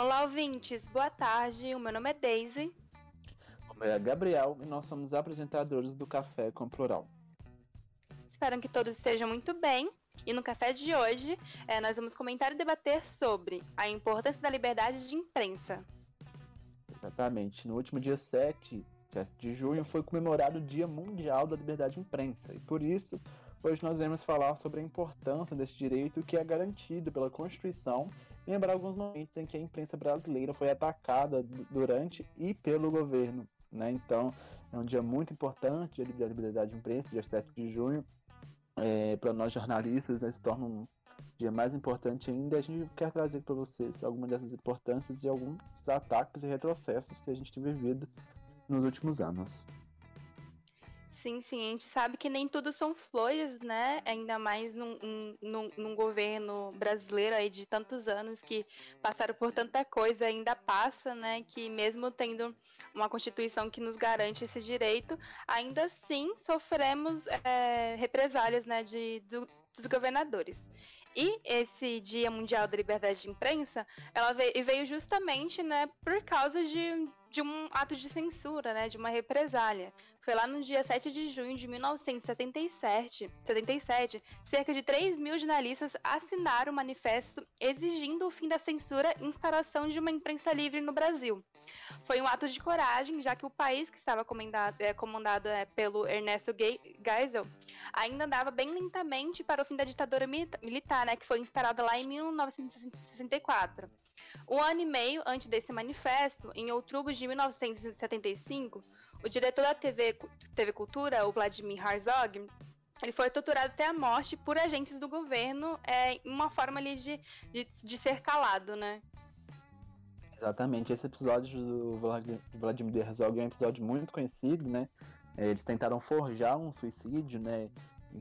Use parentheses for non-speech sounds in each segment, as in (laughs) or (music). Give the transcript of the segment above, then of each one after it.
Olá, ouvintes. Boa tarde. O meu nome é Daisy. O meu é Gabriel e nós somos apresentadores do Café com Plural. Espero que todos estejam muito bem. E no café de hoje, é, nós vamos comentar e debater sobre a importância da liberdade de imprensa. Exatamente. No último dia 7 de junho foi comemorado o Dia Mundial da Liberdade de Imprensa. E por isso, hoje nós vamos falar sobre a importância desse direito que é garantido pela Constituição lembrar alguns momentos em que a imprensa brasileira foi atacada durante e pelo governo. Né? Então, é um dia muito importante, dia da liberdade de imprensa, dia 7 de junho. É, para nós jornalistas, né, se torna um dia mais importante ainda. A gente quer trazer para vocês algumas dessas importâncias e alguns ataques e retrocessos que a gente tem vivido nos últimos anos. Sim, sim, a gente sabe que nem tudo são flores, né? Ainda mais num, num, num, governo brasileiro aí de tantos anos que passaram por tanta coisa, ainda passa, né? Que mesmo tendo uma Constituição que nos garante esse direito, ainda assim sofremos é, represálias, né? De, do, dos governadores. E esse Dia Mundial da Liberdade de Imprensa, ela veio, veio justamente, né, por causa de, de um ato de censura, né, de uma represália. Foi lá no dia 7 de junho de 1977, 77, cerca de 3 mil jornalistas assinaram o um manifesto exigindo o fim da censura e instalação de uma imprensa livre no Brasil. Foi um ato de coragem, já que o país que estava comandado, é, comandado é, pelo Ernesto Geisel ainda andava bem lentamente para o fim da ditadura militar, né, que foi instalada lá em 1964. Um ano e meio antes desse manifesto, em outubro de 1975, o diretor da TV, TV Cultura, o Vladimir Herzog, ele foi torturado até a morte por agentes do governo é, uma forma ali de, de, de ser calado, né? Exatamente, esse episódio do Vladimir Herzog é um episódio muito conhecido, né? É, eles tentaram forjar um suicídio, né?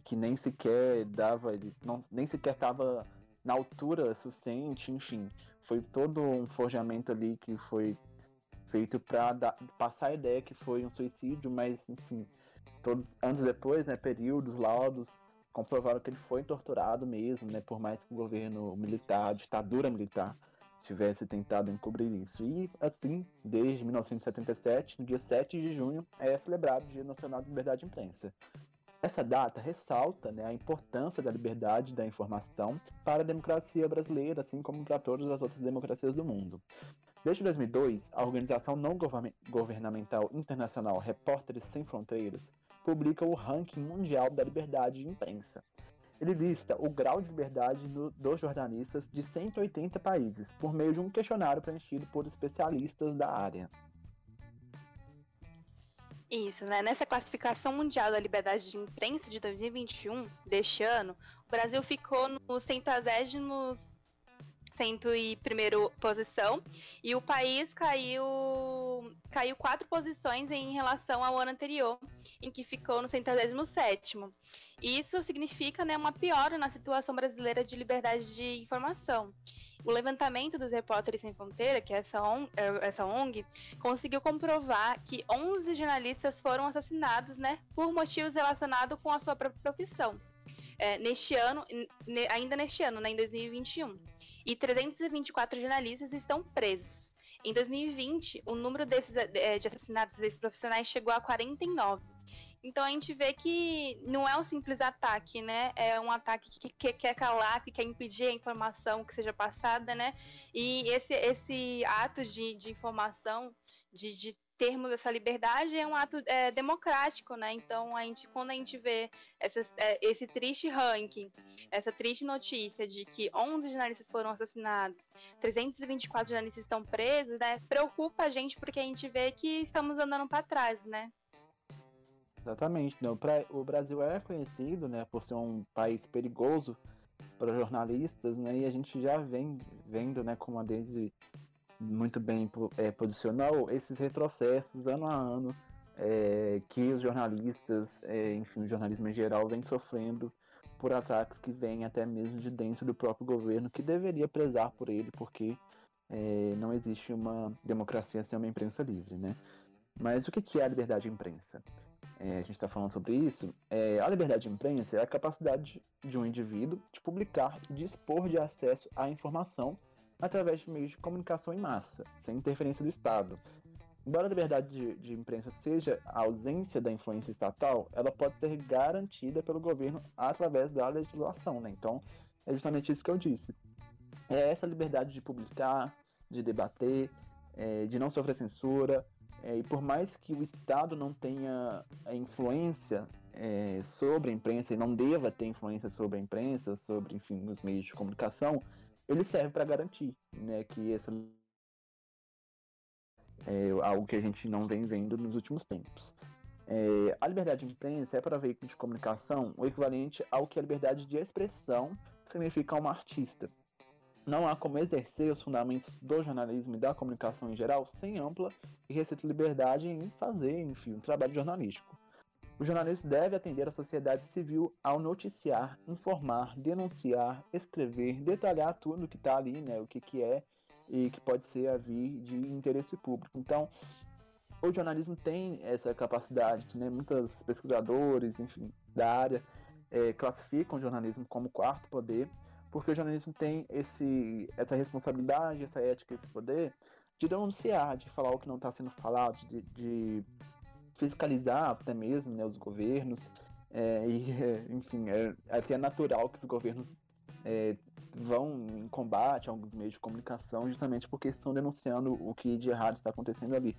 Que nem sequer dava, não, nem sequer estava na altura suficiente, enfim. Foi todo um forjamento ali que foi feito para passar a ideia que foi um suicídio, mas enfim, todos anos depois, né, períodos, laudos comprovaram que ele foi torturado mesmo, né, por mais que o governo militar, a ditadura militar tivesse tentado encobrir isso. E assim, desde 1977, no dia 7 de junho, é celebrado o Dia Nacional de Liberdade de Imprensa. Essa data ressalta né, a importância da liberdade da informação para a democracia brasileira, assim como para todas as outras democracias do mundo. Desde 2002, a organização não governamental internacional Repórteres Sem Fronteiras publica o ranking mundial da liberdade de imprensa. Ele lista o grau de liberdade no, dos jornalistas de 180 países por meio de um questionário preenchido por especialistas da área. Isso, né? Nessa classificação mundial da liberdade de imprensa de 2021, deste ano, o Brasil ficou no e primeiro posição e o país caiu caiu quatro posições em relação ao ano anterior, em que ficou no centésimo sétimo. Isso significa né, uma piora na situação brasileira de liberdade de informação. O levantamento dos Repórteres Sem Fronteira, que é essa, ONG, é, essa ONG, conseguiu comprovar que 11 jornalistas foram assassinados né, por motivos relacionados com a sua própria profissão. É, neste ano, ainda neste ano, né, em 2021. E 324 jornalistas estão presos. Em 2020, o número desses, é, de assassinatos desses profissionais chegou a 49. Então a gente vê que não é um simples ataque, né? É um ataque que, que quer calar, que quer impedir a informação que seja passada, né? E esse, esse ato de, de informação, de, de termos essa liberdade é um ato é, democrático, né? Então a gente, quando a gente vê essa, é, esse triste ranking, essa triste notícia de que 11 jornalistas foram assassinados, 324 jornalistas estão presos, né? Preocupa a gente porque a gente vê que estamos andando para trás, né? Exatamente. Pra, o Brasil é conhecido, né, por ser um país perigoso para jornalistas, né, e a gente já vem vendo, né, como a Daisy muito bem é, posicionou, esses retrocessos ano a ano é, que os jornalistas, é, enfim, o jornalismo em geral vem sofrendo por ataques que vêm até mesmo de dentro do próprio governo, que deveria prezar por ele, porque é, não existe uma democracia sem uma imprensa livre, né? Mas o que é a liberdade de imprensa? É, a gente está falando sobre isso. É, a liberdade de imprensa é a capacidade de um indivíduo de publicar e dispor de acesso à informação através de meios de comunicação em massa, sem interferência do Estado. Embora a liberdade de, de, imprensa seja a ausência da influência estatal, ela pode ser garantida pelo governo através da legislação, né? Então, é justamente isso que eu disse. É essa liberdade de publicar, de debater, é, de não sofrer censura, é, e por mais que o Estado não tenha influência é, sobre a imprensa e não deva ter influência sobre a imprensa, sobre, enfim, os meios de comunicação, ele serve para garantir né, que essa é algo que a gente não vem vendo nos últimos tempos. É, a liberdade de imprensa é para veículo de comunicação o equivalente ao que a liberdade de expressão significa a uma artista. Não há como exercer os fundamentos do jornalismo e da comunicação em geral sem ampla e restrita liberdade em fazer, enfim, um trabalho jornalístico. O jornalista deve atender a sociedade civil ao noticiar, informar, denunciar, escrever, detalhar tudo que está ali, né, o que, que é e que pode ser a vir de interesse público. Então, o jornalismo tem essa capacidade, né? Muitos pesquisadores, enfim, da área é, classificam o jornalismo como quarto poder, porque o jornalismo tem esse, essa responsabilidade, essa ética, esse poder de denunciar, de falar o que não está sendo falado, de, de, fiscalizar até mesmo né, os governos. É, e, (laughs) enfim, é, até natural que os governos é, vão em combate a alguns meios de comunicação justamente porque estão denunciando o que de errado está acontecendo ali.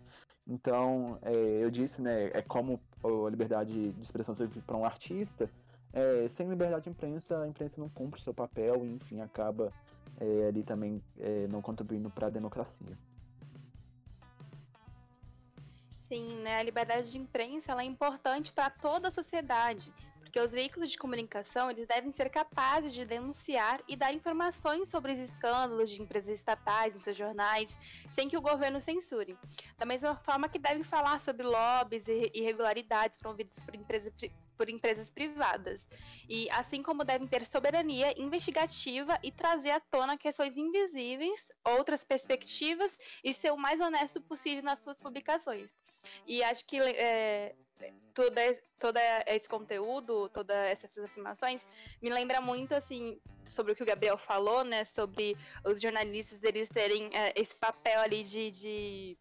Então, é, eu disse, né, é como a liberdade de expressão serve para um artista, é, sem liberdade de imprensa, a imprensa não cumpre seu papel e, enfim, acaba é, ali também é, não contribuindo para a democracia. Sim, né, a liberdade de imprensa é importante para toda a sociedade porque os veículos de comunicação eles devem ser capazes de denunciar e dar informações sobre os escândalos de empresas estatais em seus jornais, sem que o governo censure. Da mesma forma que devem falar sobre lobbies e irregularidades promovidas por empresas por empresas privadas. E assim como devem ter soberania investigativa e trazer à tona questões invisíveis, outras perspectivas e ser o mais honesto possível nas suas publicações. E acho que é, todo, todo esse conteúdo, todas essas afirmações, me lembra muito, assim, sobre o que o Gabriel falou, né? Sobre os jornalistas, eles terem é, esse papel ali de, de,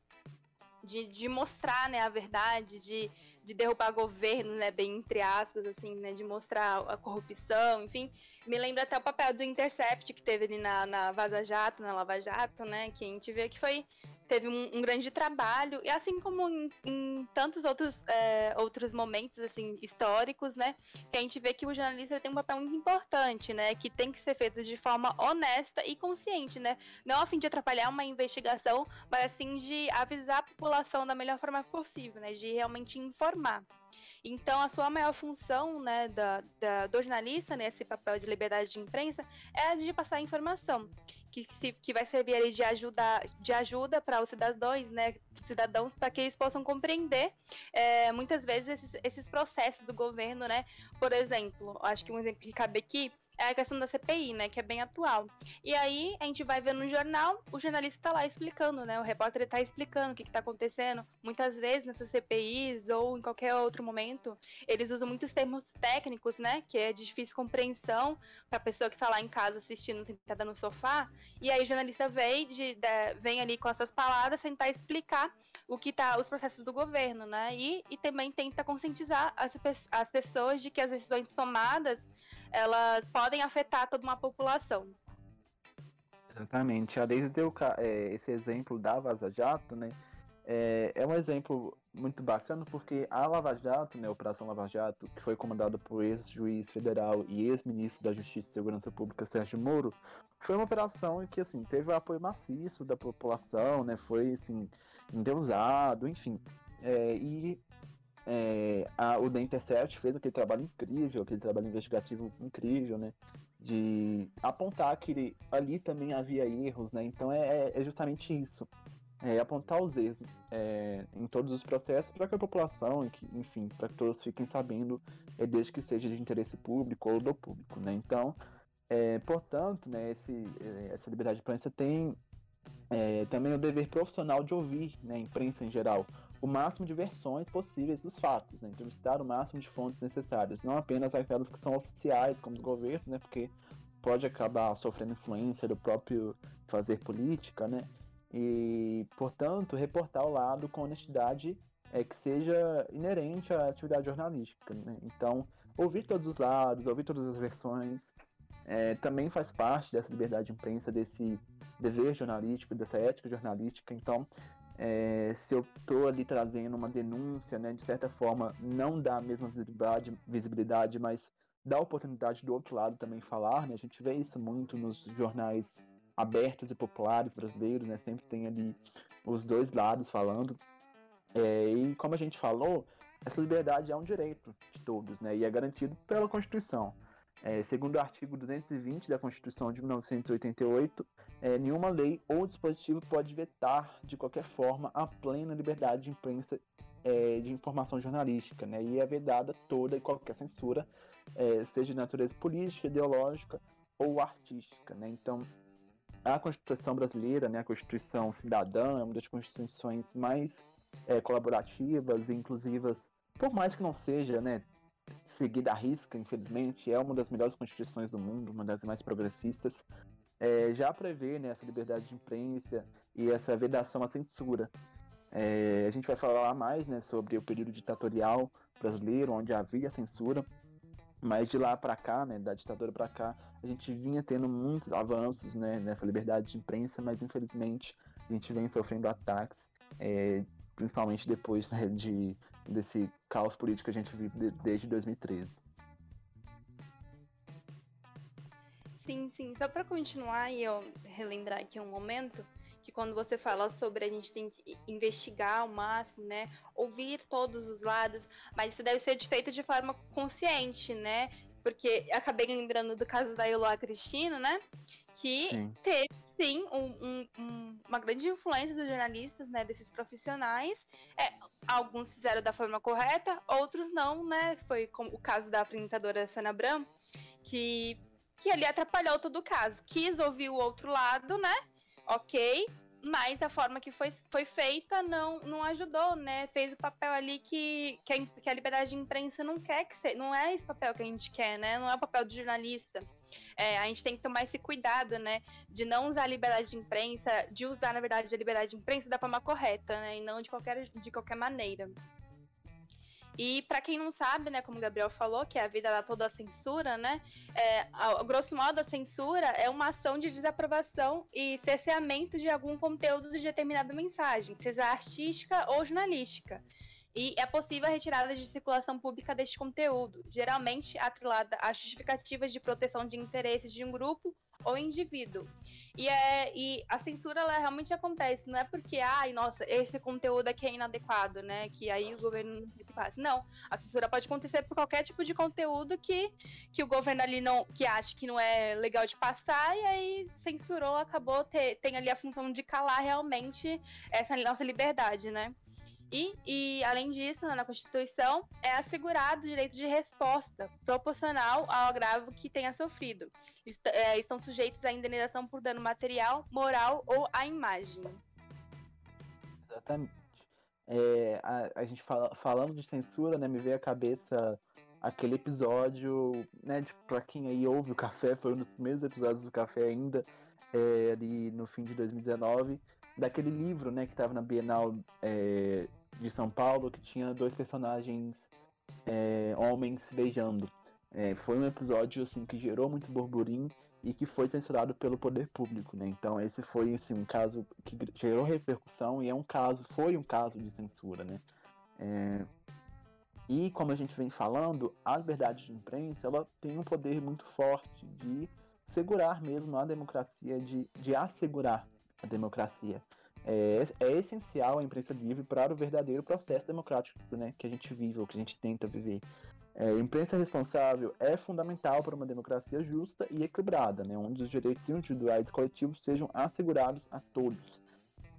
de, de, mostrar, né, a verdade, de, de derrubar governo, né, bem entre aspas, assim, né, de mostrar a corrupção, enfim. Me lembra até o papel do Intercept que teve ali na, na Vaza Jato, na Lava Jato, né, que a gente vê que foi teve um, um, grande trabalho, e assim como em, em tantos outros, é, outros momentos assim históricos, né, que a gente vê que o jornalista tem um papel muito importante, né, que tem que ser feito de forma honesta e consciente, né, não a fim de atrapalhar uma investigação, mas assim de avisar a população da melhor forma possível, né, de realmente informar. Então, a sua maior função né, da, da, do jornalista, nesse né, papel de liberdade de imprensa, é a de passar informação que, se, que vai servir ali de ajuda, de ajuda para os cidadãos, né, cidadãos, para que eles possam compreender é, muitas vezes esses, esses processos do governo, né? Por exemplo, acho que um exemplo que cabe aqui é a questão da CPI, né, que é bem atual. E aí a gente vai ver no jornal, o jornalista está lá explicando, né, o repórter está explicando o que está acontecendo. Muitas vezes nessas CPIs ou em qualquer outro momento, eles usam muitos termos técnicos, né, que é de difícil compreensão para a pessoa que está lá em casa assistindo sentada no sofá. E aí o jornalista vem, de, de, vem ali com essas palavras tentar explicar o que tá os processos do governo, né, e, e também tenta conscientizar as, as pessoas de que as decisões tomadas elas podem afetar toda uma população. Exatamente. A Daisy deu é, esse exemplo da Vaza Jato, né? É, é, um exemplo muito bacana porque a Lava Jato, né, a Operação Lava Jato, que foi comandada por ex-juiz federal e ex-ministro da Justiça e Segurança Pública Sérgio Moro, foi uma operação que assim teve o apoio maciço da população, né, foi assim endeusado, enfim. É, e é, a, o The Intercept fez aquele trabalho incrível, aquele trabalho investigativo incrível, né? De apontar que ali também havia erros, né? Então é, é justamente isso. É apontar os erros é, em todos os processos para que a população, enfim, para que todos fiquem sabendo, é, desde que seja de interesse público ou do público, né? Então, é, portanto, né, esse, é, essa liberdade de imprensa tem é, também o dever profissional de ouvir né, a imprensa em geral, o máximo de versões possíveis dos fatos, né? entrevistar o máximo de fontes necessárias, não apenas aquelas que são oficiais, como os governos, né? porque pode acabar sofrendo influência do próprio fazer política, né? E, portanto, reportar o lado com honestidade é que seja inerente à atividade jornalística. Né? Então, ouvir todos os lados, ouvir todas as versões, é, também faz parte dessa liberdade de imprensa, desse dever jornalístico, dessa ética jornalística. Então, é, se eu estou ali trazendo uma denúncia, né, de certa forma, não dá a mesma visibilidade, visibilidade, mas dá a oportunidade do outro lado também falar. Né? A gente vê isso muito nos jornais abertos e populares brasileiros, né? sempre tem ali os dois lados falando. É, e como a gente falou, essa liberdade é um direito de todos, né? E é garantido pela Constituição. É, segundo o artigo 220 da Constituição de 1988, é, nenhuma lei ou dispositivo pode vetar de qualquer forma a plena liberdade de imprensa é, de informação jornalística, né? E é vedada toda e qualquer censura, é, seja de natureza política, ideológica ou artística, né? Então, a Constituição brasileira, né, a Constituição cidadã, é uma das constituições mais é, colaborativas e inclusivas, por mais que não seja, né, seguida à risca, infelizmente, é uma das melhores constituições do mundo, uma das mais progressistas, é, já prevê né, essa liberdade de imprensa e essa vedação à censura. É, a gente vai falar mais né, sobre o período ditatorial brasileiro, onde havia censura, mas de lá para cá, né, da ditadura para cá, a gente vinha tendo muitos avanços né, nessa liberdade de imprensa, mas infelizmente a gente vem sofrendo ataques, é, principalmente depois né, de desse caos político que a gente vive desde 2013. Sim, sim. Só para continuar e eu relembrar aqui um momento, que quando você fala sobre a gente tem que investigar ao máximo, né? Ouvir todos os lados, mas isso deve ser feito de forma consciente, né? Porque acabei lembrando do caso da Eloá Cristina, né? Que sim. teve sim um, um, uma grande influência dos jornalistas, né, desses profissionais. É, alguns fizeram da forma correta, outros não, né? Foi como o caso da apresentadora Sana Bram, que, que ali atrapalhou todo o caso. Quis ouvir o outro lado, né? Ok, mas a forma que foi, foi feita não, não ajudou, né? Fez o papel ali que, que, a, que a liberdade de imprensa não quer que seja. Não é esse papel que a gente quer, né? Não é o papel do jornalista. É, a gente tem que tomar esse cuidado, né? De não usar a liberdade de imprensa, de usar, na verdade, a liberdade de imprensa da forma correta, né? E não de qualquer, de qualquer maneira. E para quem não sabe, né, como o Gabriel falou, que a vida dá toda a censura, né? É, a, a, grosso modo, a censura é uma ação de desaprovação e cerceamento de algum conteúdo de determinada mensagem, seja artística ou jornalística. E é possível a retirada de circulação pública deste conteúdo, geralmente atrelada a justificativas de proteção de interesses de um grupo ou indivíduo. E, é, e a censura ela realmente acontece, não é porque, ai, nossa, esse conteúdo aqui é inadequado, né? Que aí o governo não se faz. Não, a censura pode acontecer por qualquer tipo de conteúdo que, que o governo ali não que acha que não é legal de passar e aí censurou, acabou, ter, tem ali a função de calar realmente essa nossa liberdade, né? E, e, além disso, na Constituição, é assegurado o direito de resposta proporcional ao agravo que tenha sofrido. Est é, estão sujeitos à indenização por dano material, moral ou à imagem. Exatamente. É, a, a, gente fala, falando de censura, né, me veio à cabeça aquele episódio, né, de, pra quem aí ouve o Café, foi um dos primeiros episódios do Café ainda, é, ali no fim de 2019, daquele livro, né, que estava na Bienal é, de São Paulo, que tinha dois personagens é, homens beijando. É, foi um episódio assim que gerou muito burburinho e que foi censurado pelo poder público, né? Então esse foi assim, um caso que gerou repercussão e é um caso, foi um caso de censura, né? É... E como a gente vem falando, a liberdade de imprensa ela tem um poder muito forte de segurar mesmo a democracia, de, de assegurar a democracia. É, é essencial a imprensa livre para o verdadeiro processo democrático né, que a gente vive, ou que a gente tenta viver. É, imprensa responsável é fundamental para uma democracia justa e equilibrada, né, onde os direitos individuais e coletivos sejam assegurados a todos.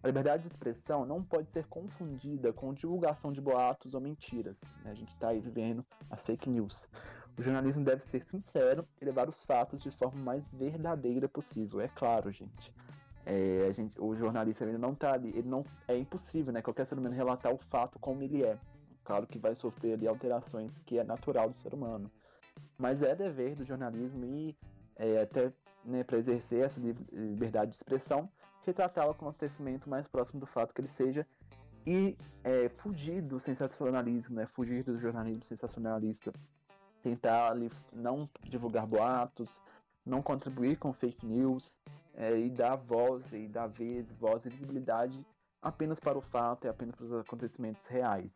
A liberdade de expressão não pode ser confundida com divulgação de boatos ou mentiras. Né? A gente está aí vivendo as fake news. O jornalismo deve ser sincero e levar os fatos de forma mais verdadeira possível. É claro, gente. É, a gente, o jornalista ainda não está ali, ele não é impossível, né? Qualquer ser humano relatar o fato como ele é. Claro que vai sofrer ali alterações que é natural do ser humano, mas é dever do jornalismo ir é, até né, para exercer essa liberdade de expressão, retratá-la como acontecimento mais próximo do fato que ele seja e é, fugir do sensacionalismo, né, fugir do jornalismo sensacionalista, tentar ali, não divulgar boatos, não contribuir com fake news é, e dar voz e dar vez, voz e visibilidade apenas para o fato e apenas para os acontecimentos reais.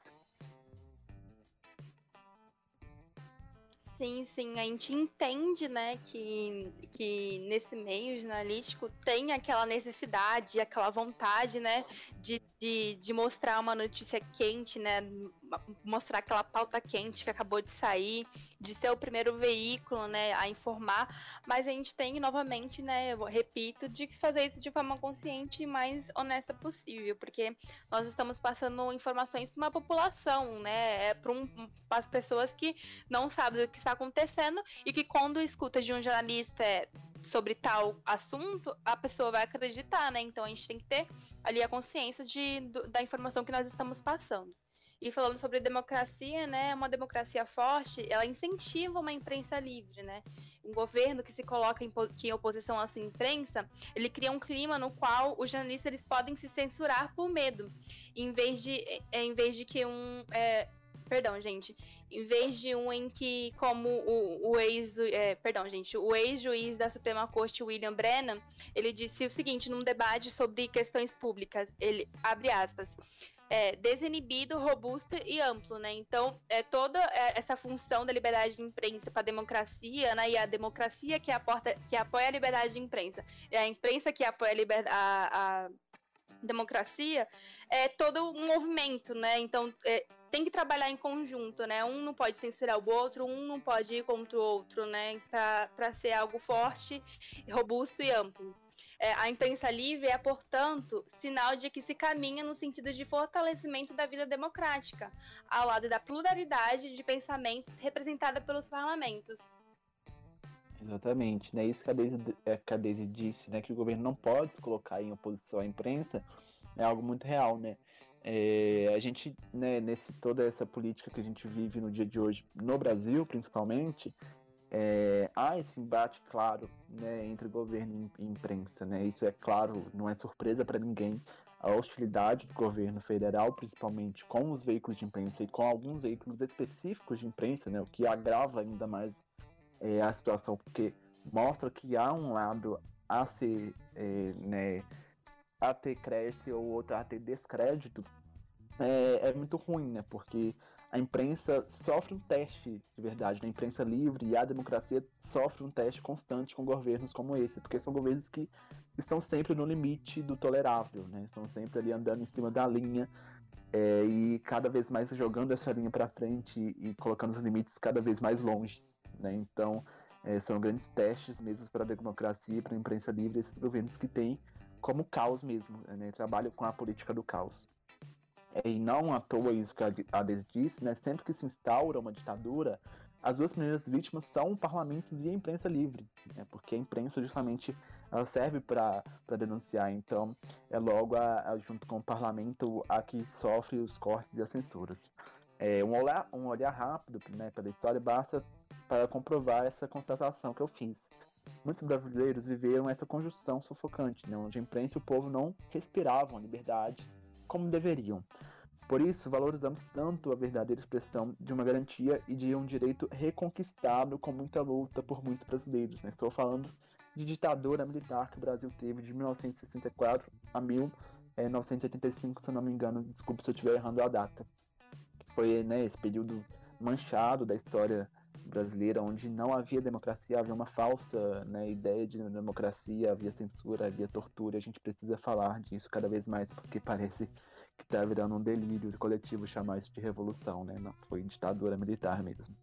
Sim, sim, a gente entende, né, que, que nesse meio jornalístico tem aquela necessidade, aquela vontade, né, de, de, de mostrar uma notícia quente, né, mostrar aquela pauta quente que acabou de sair, de ser o primeiro veículo, né, a informar, mas a gente tem novamente, né, eu repito, de fazer isso de forma consciente e mais honesta possível, porque nós estamos passando informações para uma população, né, é para um, as pessoas que não sabem o que está acontecendo e que quando escuta de um jornalista sobre tal assunto, a pessoa vai acreditar, né? Então a gente tem que ter ali a consciência de, do, da informação que nós estamos passando. E falando sobre democracia, né, uma democracia forte, ela incentiva uma imprensa livre, né? Um governo que se coloca em, que em oposição à sua imprensa, ele cria um clima no qual os jornalistas eles podem se censurar por medo, em vez de, é, em vez de que um, é, perdão, gente, em vez de um em que, como o, o ex, é, perdão, gente, o ex-juiz da Suprema Corte, William Brennan, ele disse o seguinte num debate sobre questões públicas, ele abre aspas, é, desinibido, robusto e amplo, né? Então, é toda é, essa função da liberdade de imprensa para a democracia, né? E a democracia que, aporta, que apoia a liberdade de imprensa, é a imprensa que apoia a, liber, a, a democracia, é todo um movimento, né? Então, é, tem que trabalhar em conjunto, né? Um não pode censurar o outro, um não pode ir contra o outro, né? Para ser algo forte, robusto e amplo. É, a imprensa livre é, portanto, sinal de que se caminha no sentido de fortalecimento da vida democrática, ao lado da pluralidade de pensamentos representada pelos parlamentos. Exatamente, né? Isso que a Daisy, é, que a Daisy disse, né? Que o governo não pode se colocar em oposição à imprensa, é algo muito real, né? É, a gente, né, nesse toda essa política que a gente vive no dia de hoje, no Brasil principalmente, é, há esse embate claro né, entre governo e imprensa. Né? Isso é claro, não é surpresa para ninguém. A hostilidade do governo federal, principalmente com os veículos de imprensa e com alguns veículos específicos de imprensa, né, o que agrava ainda mais é, a situação, porque mostra que há um lado a ser é, né, a ter crédito ou outro a ter descrédito, é, é muito ruim, né? Porque a imprensa sofre um teste de verdade, né? a imprensa livre e a democracia sofre um teste constante com governos como esse, porque são governos que estão sempre no limite do tolerável, né? Estão sempre ali andando em cima da linha é, e cada vez mais jogando essa linha para frente e, e, colocando os limites cada vez mais longe, né? Então é, são grandes testes mesmo para a democracia e para a imprensa livre esses governos que têm como caos mesmo, né? Trabalham com a política do caos. É, e não à toa isso que a Ades disse, né? Sempre que se instaura uma ditadura, as duas primeiras vítimas são parlamentos e a imprensa livre, né? porque a imprensa justamente ela serve para denunciar, então é logo a, a, junto com o parlamento a que sofre os cortes e as censuras. É, um, olhar, um olhar rápido né, pela história basta para comprovar essa constatação que eu fiz. Muitos brasileiros viveram essa conjunção sufocante, né, onde a imprensa e o povo não respiravam liberdade como deveriam. Por isso, valorizamos tanto a verdadeira expressão de uma garantia e de um direito reconquistado com muita luta por muitos brasileiros. Né? Estou falando de ditadura militar que o Brasil teve de 1964 a 1985, se eu não me engano, desculpe se eu estiver errando a data. Foi né, esse período manchado da história brasileira, onde não havia democracia, havia uma falsa né, ideia de democracia, havia censura, havia tortura. A gente precisa falar disso cada vez mais, porque parece que está virando um delírio coletivo chamar isso de revolução, né? Não, foi ditadura militar mesmo.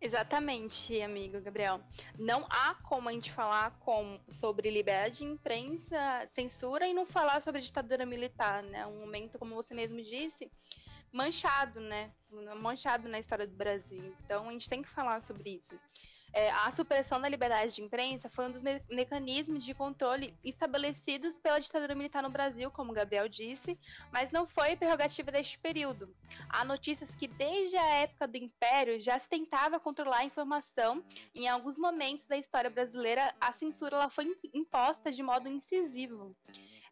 Exatamente, amigo Gabriel. Não há como a gente falar com, sobre liberdade de imprensa, censura e não falar sobre ditadura militar, né? Um momento, como você mesmo disse, manchado, né? Manchado na história do Brasil. Então a gente tem que falar sobre isso. é, a supressão da liberdade de imprensa foi um dos me mecanismos de controle estabelecidos pela ditadura militar no Brasil, como Gabriel disse, mas não foi prerrogativa deste período. Há notícias que desde a época do Império já se tentava controlar a informação. Em alguns momentos da história brasileira, a censura ela foi imposta de modo incisivo.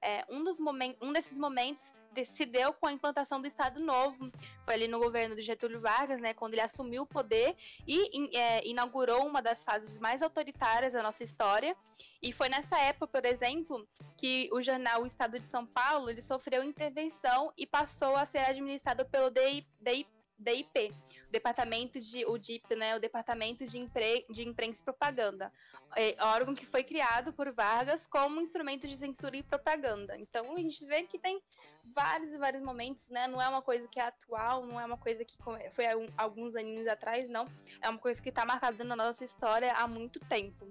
É, um, dos momen um desses momentos se deu com a implantação do Estado Novo, foi ali no governo do Getúlio Vargas, né, quando ele assumiu o poder e é, inaugurou uma das fases mais autoritárias da nossa história. E foi nessa época, por exemplo, que o jornal O Estado de São Paulo ele sofreu intervenção e passou a ser administrado pelo DIP, departamento de o DIP, né, o departamento de, Impre, de imprensa e propaganda, é, órgão que foi criado por Vargas como instrumento de censura e propaganda. Então a gente vê que tem vários e vários momentos, né? Não é uma coisa que é atual, não é uma coisa que foi alguns aninhos atrás, não. É uma coisa que está marcada na nossa história há muito tempo.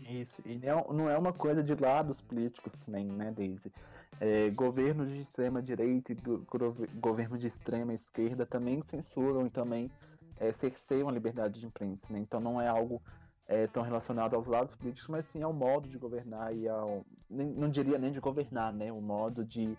Isso, e não é uma coisa de lados políticos também, né, Daisy? É, governos de extrema direita e do, governo de extrema esquerda também censuram e também é, cerceiam a liberdade de imprensa. Né? Então não é algo é, tão relacionado aos lados políticos, mas sim ao modo de governar e ao. Nem, não diria nem de governar, né? O modo de,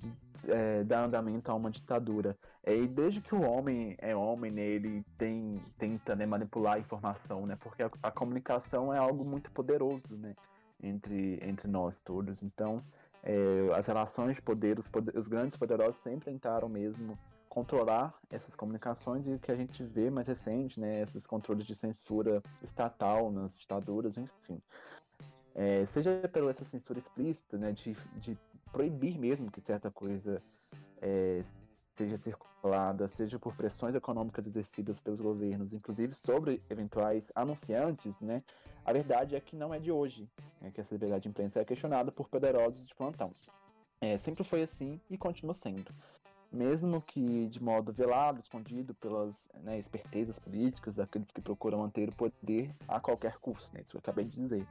de é, dar andamento a uma ditadura. É, e desde que o homem é homem, né, ele tem, tenta né, manipular a informação, né? Porque a, a comunicação é algo muito poderoso, né? Entre, entre nós todos. Então, é, as relações de poder os, poder, os grandes poderosos sempre tentaram mesmo controlar essas comunicações e o que a gente vê mais recente, né, esses controles de censura estatal nas ditaduras, enfim. É, seja pela essa censura explícita, né, de, de proibir mesmo que certa coisa é, seja circulada, seja por pressões econômicas exercidas pelos governos, inclusive sobre eventuais anunciantes, né, a verdade é que não é de hoje né, que essa liberdade de imprensa é questionada por poderosos de plantão. É, sempre foi assim e continua sendo. Mesmo que de modo velado, escondido pelas né, espertezas políticas daqueles que procuram manter o poder a qualquer custo, né, isso que eu acabei de dizer.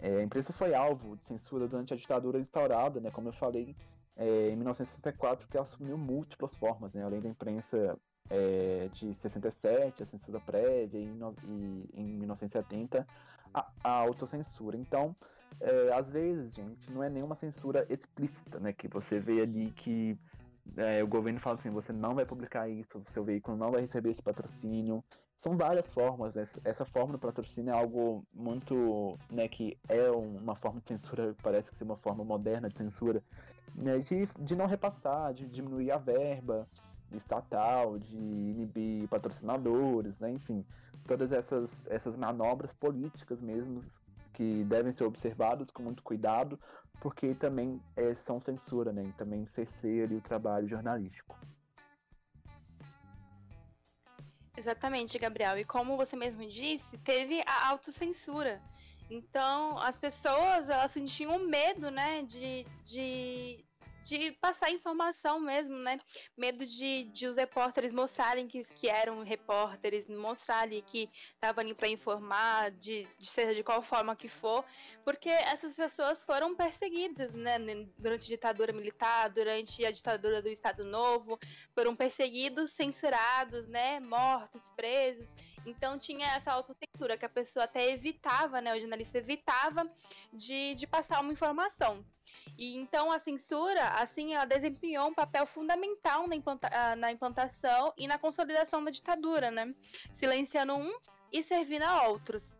É, a imprensa foi alvo de censura durante a ditadura instaurada, né, como eu falei, é, em 1964, que assumiu múltiplas formas, né, além da imprensa é, de 67, a censura prévia, e, e em 1970 a, a autocensura. Então, é, às vezes, gente, não é nenhuma censura explícita, né? Que você vê ali que é, o governo fala assim, você não vai publicar isso, seu veículo não vai receber esse patrocínio. São várias formas, né? essa forma do patrocínio é algo muito, né, que é uma forma de censura, parece ser uma forma moderna de censura, né, de, de não repassar, de diminuir a verba estatal, de inibir patrocinadores, né, enfim todas essas, essas manobras políticas mesmo que devem ser observadas com muito cuidado, porque também é, são censura, né? E também cerceia o trabalho jornalístico. Exatamente, Gabriel. E como você mesmo disse, teve a autocensura. Então, as pessoas, elas sentiam medo, né, de, de, de passar informação mesmo, né? Medo de, de os repórteres mostrarem que, que eram repórteres, mostrar ali que estavam ali para informar, de, de seja de qual forma que for, porque essas pessoas foram perseguidas, né? Durante a ditadura militar, durante a ditadura do Estado Novo, foram perseguidos, censurados, né? Mortos, presos. Então tinha essa autocensura que a pessoa até evitava, né? O jornalista evitava de, de passar uma informação. E então a censura, assim, ela desempenhou um papel fundamental na, implanta ah, na implantação e na consolidação da ditadura, né? Silenciando uns e servindo a outros.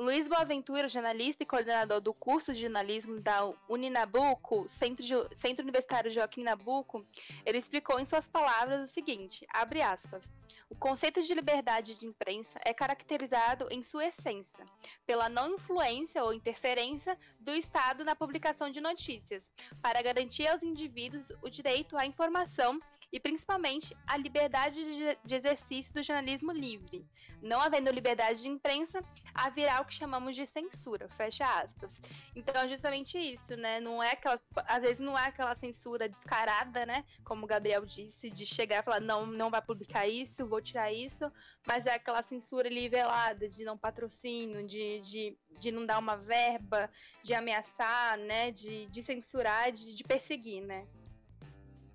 Luiz Boaventura, jornalista e coordenador do curso de jornalismo da Uninabuco, Centro, de, Centro Universitário Joaquim Nabuco, ele explicou em suas palavras o seguinte, abre aspas, o conceito de liberdade de imprensa é caracterizado em sua essência pela não influência ou interferência do Estado na publicação de notícias, para garantir aos indivíduos o direito à informação e principalmente a liberdade de, exercício do jornalismo livre. Não havendo liberdade de imprensa, haverá o que chamamos de censura, fecha aspas. Então é justamente isso, né? Não é aquela, às vezes não é aquela censura descarada, né? Como o Gabriel disse, de chegar e falar, não, não vai publicar isso, vou tirar isso, mas é aquela censura nivelada de não patrocínio, de, de, de não dar uma verba, de ameaçar, né? De, de censurar, de, de perseguir, né?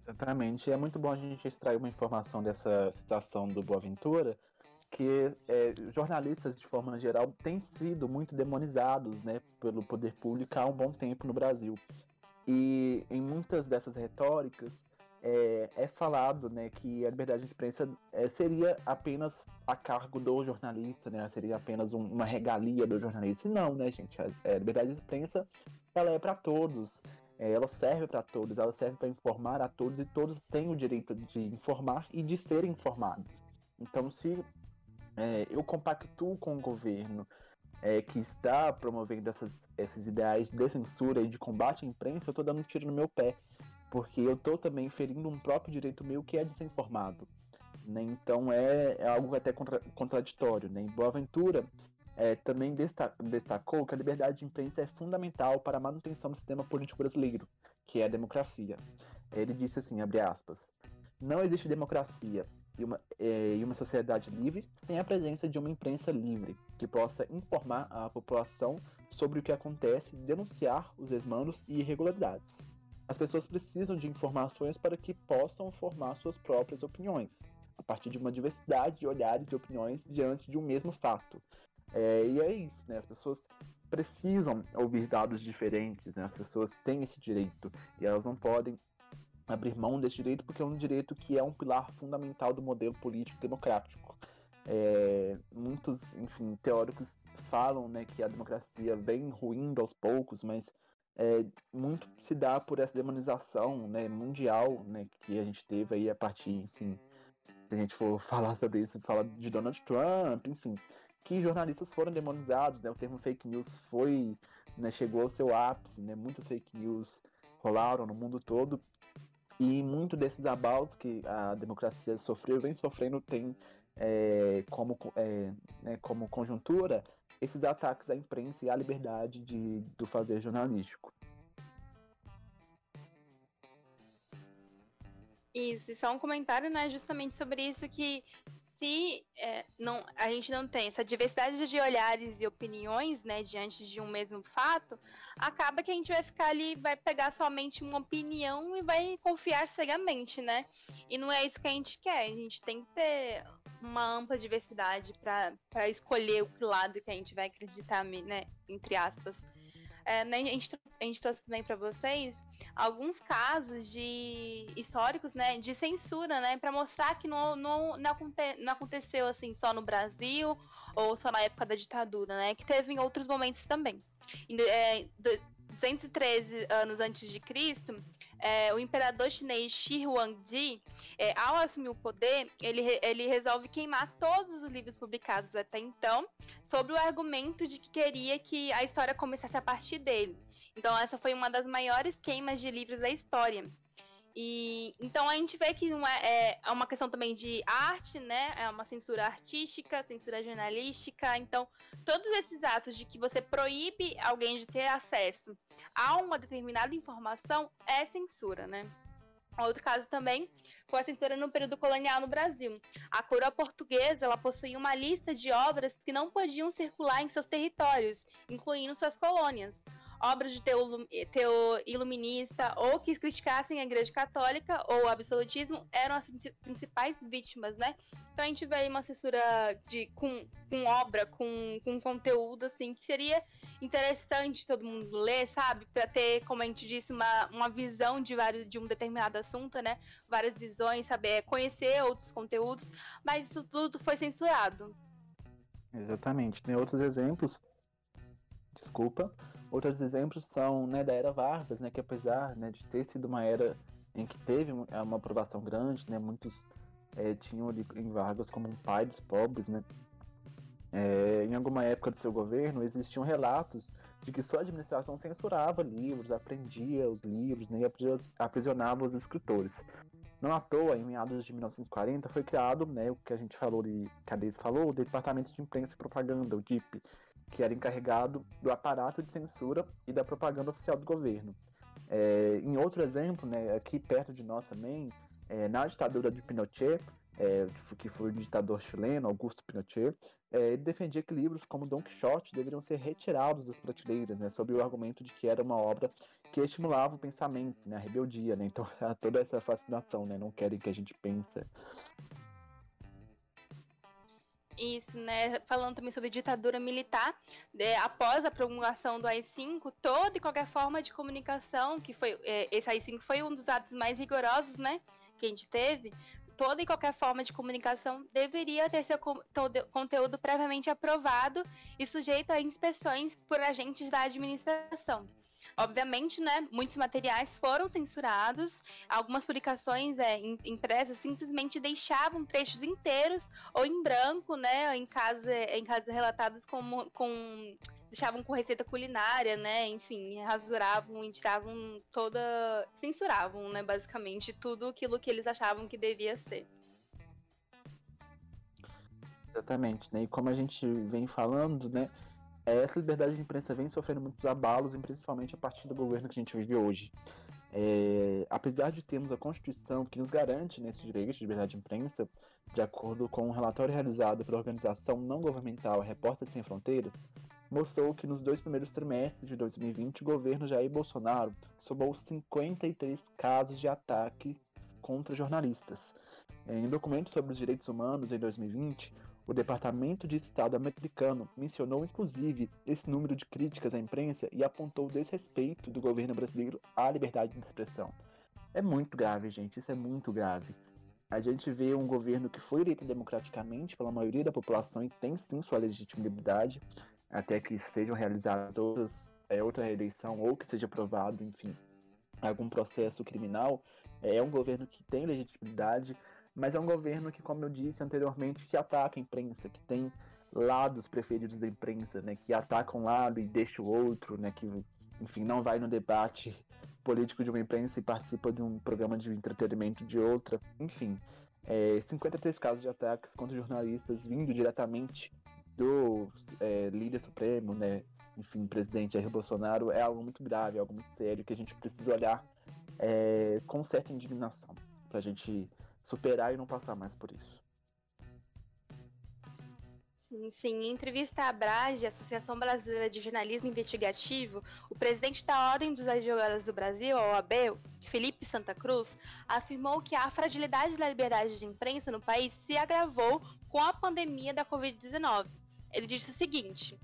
Exatamente. E é muito bom a gente extrair uma informação dessa citação do Boaventura, que é, jornalistas, de forma geral, têm sido muito demonizados né, pelo poder público há um bom tempo no Brasil. E em muitas dessas retóricas é, é falado né, que a liberdade de imprensa é, seria apenas a cargo do jornalista, né, seria apenas um, uma regalia do jornalista. E não, né, gente? A, a liberdade de imprensa ela é para todos. É, ela serve para todos, ela serve para informar a todos e todos têm o direito de informar e de serem informados. Então, se é, eu compactuo com o governo é, que está promovendo essas, esses ideais de censura e de combate à imprensa, eu estou dando um tiro no meu pé, porque eu estou também ferindo um próprio direito meu que é de ser informado. Né? Então é, é, algo até contra, contraditório. Né? Em Boaventura é, também destacou que a liberdade de imprensa é fundamental para a manutenção do sistema político brasileiro, que é a democracia. Ele disse assim, abre aspas, não existe democracia e uma, é, e uma sociedade livre sem a presença de uma imprensa livre, que possa informar a população sobre o que acontece denunciar os desmandos e irregularidades. As pessoas precisam de informações para que possam formar suas próprias opiniões, a partir de uma diversidade de olhares e opiniões diante de um mesmo fato. É, e é isso, né? As pessoas precisam ouvir dados diferentes, né? As pessoas têm esse direito e elas não podem abrir mão desse direito porque é um direito que é um pilar fundamental do modelo político democrático. É, muitos, enfim, teóricos falam né, que a democracia vem ruindo aos poucos, mas é, muito se dá por essa demonização né, mundial né, que a gente teve aí a partir, enfim, se a gente for (laughs) falar sobre isso, falar de Donald Trump, enfim, que jornalistas foram demonizados, né, o termo fake news foi, né, chegou ao seu ápice, né, muitas fake news rolaram no mundo todo. E muito desses abalos que a democracia sofreu, vem sofrendo, tem é, como, é, né, como conjuntura esses ataques à imprensa e à liberdade de, do fazer jornalístico. Isso, e só um comentário, né, justamente sobre isso que se é, não, a gente não tem essa diversidade de olhares e opiniões, né, diante de um mesmo fato, acaba que a gente vai ficar ali, vai pegar somente uma opinião e vai confiar cegamente, né? E não é isso que a gente quer. A gente tem que ter uma ampla diversidade para escolher o lado que a gente vai acreditar, né, entre aspas. É, né, a, gente, a gente trouxe também para vocês alguns casos de históricos, né, de censura, né, para mostrar que não, não, não, aconte, não aconteceu assim só no Brasil ou só na época da ditadura, né, que teve em outros momentos também. Em, é, 213 anos antes de Cristo, é, o imperador chinês Shi Huangdi, é, ao assumir o poder, ele, ele resolve queimar todos os livros publicados até então, sob o argumento de que queria que a história começasse a partir dele. Então, essa foi uma das maiores queimas de livros da história. E então a gente vê que uma, é, é uma questão também de arte, né? É uma censura artística, censura jornalística. Então, todos esses atos de que você proíbe alguém de ter acesso a uma determinada informação é censura, né? Outro caso também foi a censura no período colonial no Brasil. A coroa portuguesa ela possuía uma lista de obras que não podiam circular em seus territórios, incluindo suas colônias obras de teo, teo iluminista ou que criticassem a Igreja Católica ou o absolutismo eram as principais vítimas, né? Então a gente vê aí uma censura de, com, com obra, com, com conteúdo, assim, que seria interessante todo mundo ler, sabe? Para ter, como a gente disse, uma, uma visão de, vários, de um determinado assunto, né? Várias visões, saber conhecer outros conteúdos, mas isso tudo foi censurado. Exatamente. Tem outros exemplos. Desculpa Outros exemplos são né, da era Vargas, né, que apesar né, de ter sido uma era em que teve é, uma aprovação grande, né, muitos é, tinham em Vargas como um pai dos pobres, né, é, em alguma época do seu governo existiam relatos de que sua administração censurava livros, aprendia os livros né, e aprisionava os escritores. Não à toa, em meados de 1940, foi criado né, o que a gente falou, de, que a Deise falou, o Departamento de Imprensa e Propaganda, o DIP, que era encarregado do aparato de censura e da propaganda oficial do governo. É, em outro exemplo, né, aqui perto de nós também, é, na ditadura de Pinochet, é, que foi o ditador chileno, Augusto Pinochet, é, ele defendia que livros como Don Quixote deveriam ser retirados das prateleiras, né, sob o argumento de que era uma obra que estimulava o pensamento, né, a rebeldia. Né, então, (laughs) toda essa fascinação, né, não querem que a gente pense Isso, né? Falando também sobre ditadura militar, né? após a promulgação do AI-5, toda e qualquer forma de comunicação, que foi é, esse AI-5 foi um dos atos mais rigorosos, né, que a gente teve, toda e qualquer forma de comunicação deveria ter seu conteúdo previamente aprovado e sujeito a inspeções por agentes da administração. Obviamente, né, muitos materiais foram censurados, algumas publicações é, impressas simplesmente deixavam trechos inteiros ou em branco, né, em casos, em casos relatados como, com deixavam com receita culinária, né? Enfim, rasuravam e tiravam toda. censuravam, né? Basicamente, tudo aquilo que eles achavam que devia ser. Exatamente, né? E como a gente vem falando, né? Essa liberdade de imprensa vem sofrendo muitos abalos, e principalmente a partir do governo que a gente vive hoje. É, apesar de termos a Constituição que nos garante nesse né, direito de liberdade de imprensa, de acordo com um relatório realizado pela organização não governamental Repórteres Sem Fronteiras, mostrou que nos dois primeiros trimestres de 2020, o governo Jair Bolsonaro somou 53 casos de ataque contra jornalistas. Em documento sobre os direitos humanos em 2020, o Departamento de Estado americano mencionou inclusive esse número de críticas à imprensa e apontou o desrespeito do governo brasileiro à liberdade de expressão. É muito grave, gente, isso é muito grave. A gente vê um governo que foi eleito democraticamente pela maioria da população e tem sim sua legitimidade, até que sejam realizadas outras, é, outra reeleição ou que seja aprovado, enfim, algum processo criminal, é um governo que tem legitimidade, mas é um governo que, como eu disse anteriormente, que ataca a imprensa, que tem lados preferidos da imprensa, né, que ataca um lado e deixa o outro, né, que, enfim, não vai no debate político de uma imprensa e participa de um programa de entretenimento de outra, enfim. É, 53 casos de ataques contra jornalistas vindo diretamente do é, líder supremo, né, enfim, presidente Jair Bolsonaro, é algo muito grave, algo muito sério que a gente precisa olhar é, com certa indignação, para a gente superar e não passar mais por isso. Sim, sim. Em entrevista à Abrage, Associação Brasileira de Jornalismo Investigativo, o presidente da Ordem dos Advogados do Brasil, a OAB, Felipe Santa Cruz, afirmou que a fragilidade da liberdade de imprensa no país se agravou com a pandemia da Covid-19 ele disse o seguinte: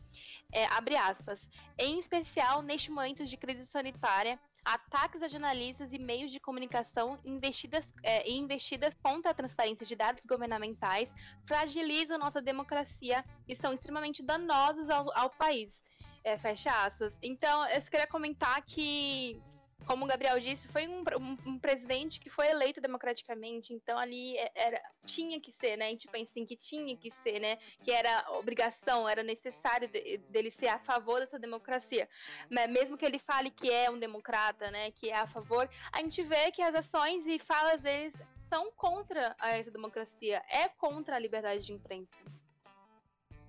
é, abre aspas, em especial neste momento de crise sanitária, ataques a jornalistas e meios de comunicação investidas, é, investidas contra a transparência de dados governamentais fragilizam nossa democracia e são extremamente danosos ao, ao país. É, fecha aspas. Então, eu queria comentar que como o Gabriel disse, foi um, um, um, presidente que foi eleito democraticamente, então ali é, era, tinha que ser, né? A gente pensa assim, que tinha que ser, né? Que era obrigação, era necessário de, dele ser a favor dessa democracia. Mas mesmo que ele fale que é um democrata, né? Que é a favor, a gente vê que as ações e falas deles são contra essa democracia, é contra a liberdade de imprensa.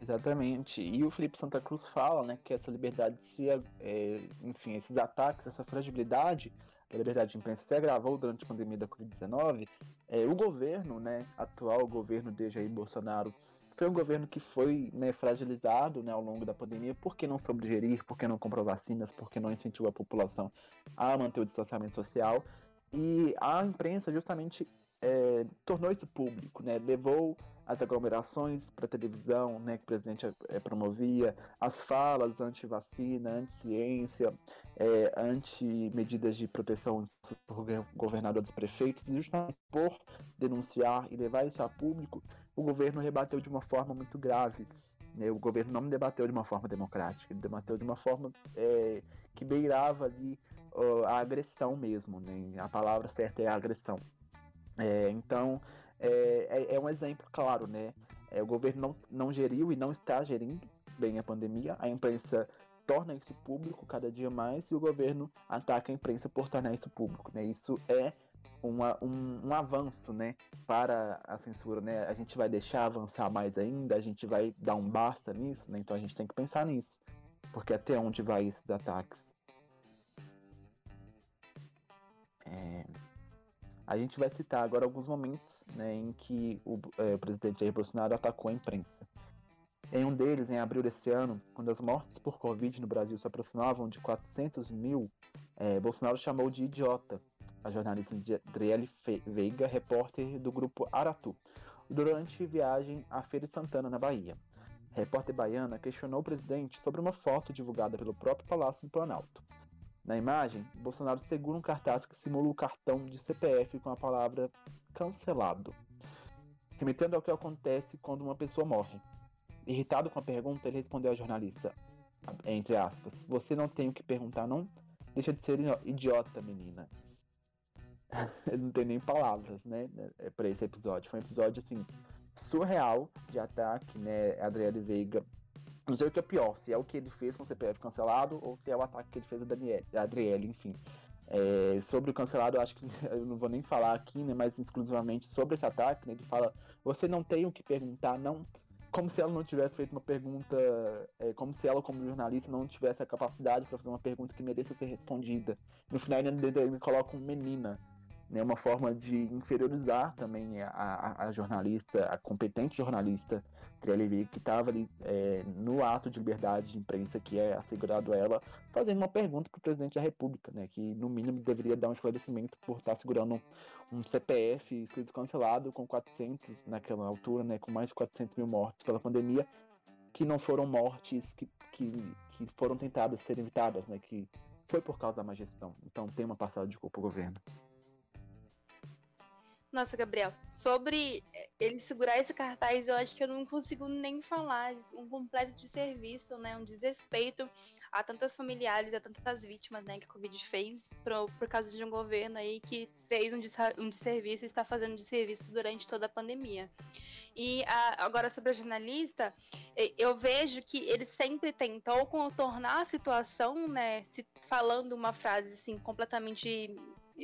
Exatamente. E o Felipe Santa Cruz fala, né, que essa liberdade se, é, enfim, esses ataques, essa fragilidade da liberdade de imprensa se agravou durante a pandemia da Covid-19. É, o governo, né, atual governo de Jair Bolsonaro, foi um governo que foi né, fragilizado né, ao longo da pandemia porque não soube gerir, porque não comprou vacinas, porque não incentivou a população a manter o distanciamento social. E a imprensa justamente é, tornou isso público, né? Levou as aglomerações para televisão, né, que o presidente é, promovia, as falas anti-vacina, anti-ciência, é, anti-medidas de proteção por governadores e prefeitos, e justamente por denunciar e levar isso a público, o governo rebateu de uma forma muito grave. Né? O governo não debateu de uma forma democrática, ele debateu de uma forma é, que beirava ali a agressão mesmo. Né? A palavra certa é a agressão. É, então, é, é, é, um exemplo claro, né? É, o governo não, não geriu e não está gerindo bem a pandemia, a imprensa torna isso público cada dia mais e o governo ataca a imprensa por tornar isso público, né? Isso é uma, um, um avanço, né, para a censura, né? A gente vai deixar avançar mais ainda, a gente vai dar um basta nisso, né? Então a gente tem que pensar nisso, porque até onde vai esses ataques? É... A gente vai citar agora alguns momentos né, em que o, é, presidente Jair Bolsonaro atacou a imprensa. Em um deles, em abril desse ano, quando as mortes por Covid no Brasil se aproximavam de 400 mil, é, Bolsonaro chamou de idiota a jornalista Adriele Veiga, repórter do grupo Aratu. durante viagem à Feira de Santana, na Bahia. A repórter baiana questionou o presidente sobre uma foto divulgada pelo próprio Palácio do Planalto. Na imagem, Bolsonaro segura um cartaz que simula o cartão de CPF com a palavra cancelado, remetendo ao que acontece quando uma pessoa morre. Irritado com a pergunta, ele respondeu ao jornalista, entre aspas, você não tem o que perguntar, não? Deixa de ser idiota, menina. (laughs) Não tem nem palavras, né, é, para esse episódio. Foi um episódio, assim, surreal de ataque, né, Adriele Veiga. Não sei o que é pior, se é o que ele fez com o CPF cancelado ou se é o ataque que ele fez a Daniele, a Adriele, enfim. É, sobre o cancelado, eu acho que (laughs) eu não vou nem falar aqui, né, mas exclusivamente sobre esse ataque, né, ele fala, você não tem o que perguntar, não como se ela não tivesse feito uma pergunta, é, como se ela, como jornalista, não tivesse a capacidade para fazer uma pergunta que mereça ser respondida. No final, ele, ele coloca um menina, né, uma forma de inferiorizar também a, a, a jornalista, a competente jornalista Trellery, que estava ali é, no ato de liberdade de imprensa que é assegurado a ela, fazendo uma pergunta para o presidente da República, né, que no mínimo deveria dar um esclarecimento por estar segurando um, um CPF escrito cancelado com 400 naquela altura, né, com mais de 400 mil mortes pela pandemia, que não foram mortes que, que, que foram tentadas ser evitadas, né, que foi por causa da má gestão. Então tem uma passada de culpa o governo. Nossa, Gabriel, sobre ele segurar esse cartaz, eu acho que eu não consigo nem falar. Um completo desserviço, né? Um desrespeito a tantas familiares, a tantas vítimas, né? Que a Covid fez por, por causa de um governo aí que fez um, um desserviço e está fazendo desserviço durante toda a pandemia. E a, agora sobre a jornalista, eu vejo que ele sempre tentou contornar a situação, né? Se, falando uma frase assim completamente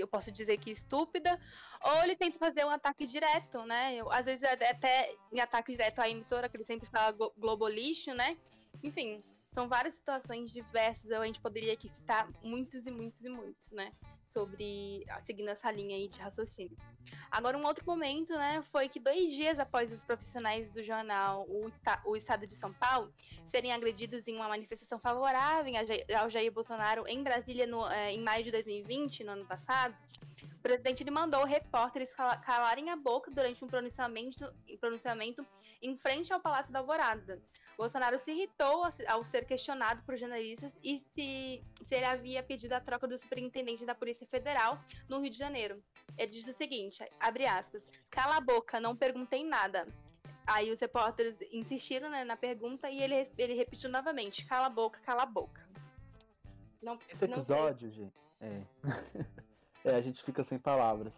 eu posso dizer que estúpida, ou ele tenta fazer um ataque direto, né? Eu, às vezes até em ataque direto à emissora, que ele sempre fala globalixo, né? Enfim, são várias situações diversas, a gente poderia aqui citar muitos e muitos e muitos, né? Sobre, seguindo essa linha aí de raciocínio. Agora, um outro momento, né, foi que dois dias após os profissionais do jornal O, o Estado de São Paulo serem agredidos em uma manifestação favorável ao Jair Bolsonaro em Brasília no, é, em maio de 2020, no ano passado, o presidente ele mandou repórteres calarem a boca durante um pronunciamento, pronunciamento em frente ao Palácio da Alvorada. Bolsonaro se irritou ao ser questionado por jornalistas e se, se ele havia pedido a troca do superintendente da Polícia Federal no Rio de Janeiro. Ele disse o seguinte, abre aspas, cala a boca, não perguntei nada. Aí os repórteres insistiram né, na pergunta e ele, ele repetiu novamente, cala a boca, cala a boca. Não, Esse episódio, gente, é... (laughs) é, a gente fica sem palavras.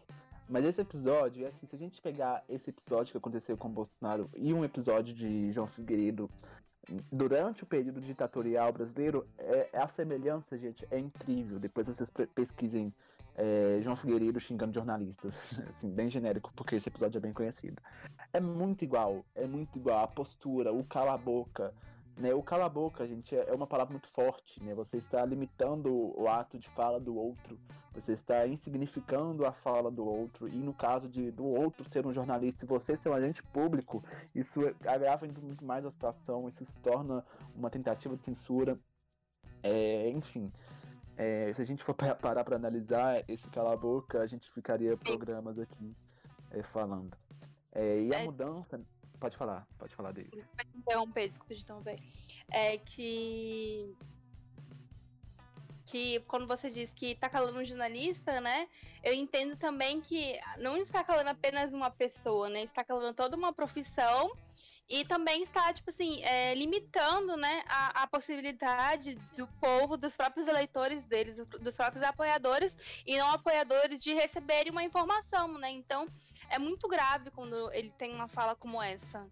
Mas esse episódio, assim, se a gente pegar esse episódio que aconteceu com o Bolsonaro e um episódio de João Figueiredo durante o período ditatorial brasileiro, é, a semelhança, gente, é incrível. Depois vocês pesquisem é, João Figueiredo xingando jornalistas, (laughs) assim, bem genérico, porque esse episódio é bem conhecido. É muito igual, é muito igual. A postura, o cala-boca, né, o cala-boca, gente, é, é uma palavra muito forte, né? Você está limitando o ato de fala do outro, você está insignificando a fala do outro, e no caso de do outro ser um jornalista e você ser um agente público, isso agrava muito mais a situação, isso se torna uma tentativa de censura. É, enfim, é, se a gente for (laughs) parar para analisar esse cala-boca, a gente ficaria programas aqui é, falando. É, e a é. mudança Pode falar, pode falar dele. Pode interromper, desculpa de interromper. É que. Que quando você diz que tá calando um jornalista, né? Eu entendo também que não está calando apenas uma pessoa, né? Está calando toda uma profissão e também está, tipo assim, é, limitando, né, a, a, possibilidade do povo, dos próprios eleitores deles, dos próprios apoiadores e não apoiadores de receberem uma informação, né? Então, é muito grave quando ele tem uma fala como essa.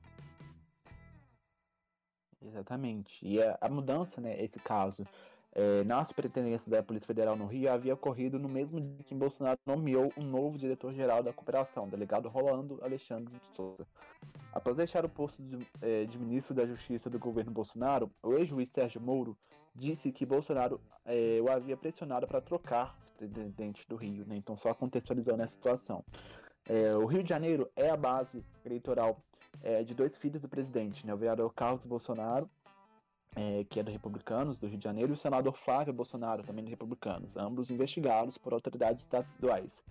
Exatamente. E a, a mudança, né, esse caso, é, na da Polícia Federal no Rio havia ocorrido no mesmo dia que Bolsonaro nomeou um novo diretor-geral da cooperação, delegado Rolando Alexandre de Souza. Após deixar o posto de, é, de, ministro da Justiça do governo Bolsonaro, o ex-juiz Sérgio Moro disse que Bolsonaro é, o havia pressionado para trocar o presidente do Rio, né? então só contextualizando a situação. É, o Rio de Janeiro é a base eleitoral é, de dois filhos do presidente, né? o vereador Carlos Bolsonaro, é, que é do Republicanos do Rio de Janeiro, e o senador Flávio Bolsonaro, também do Republicanos, ambos investigados por autoridades estaduais.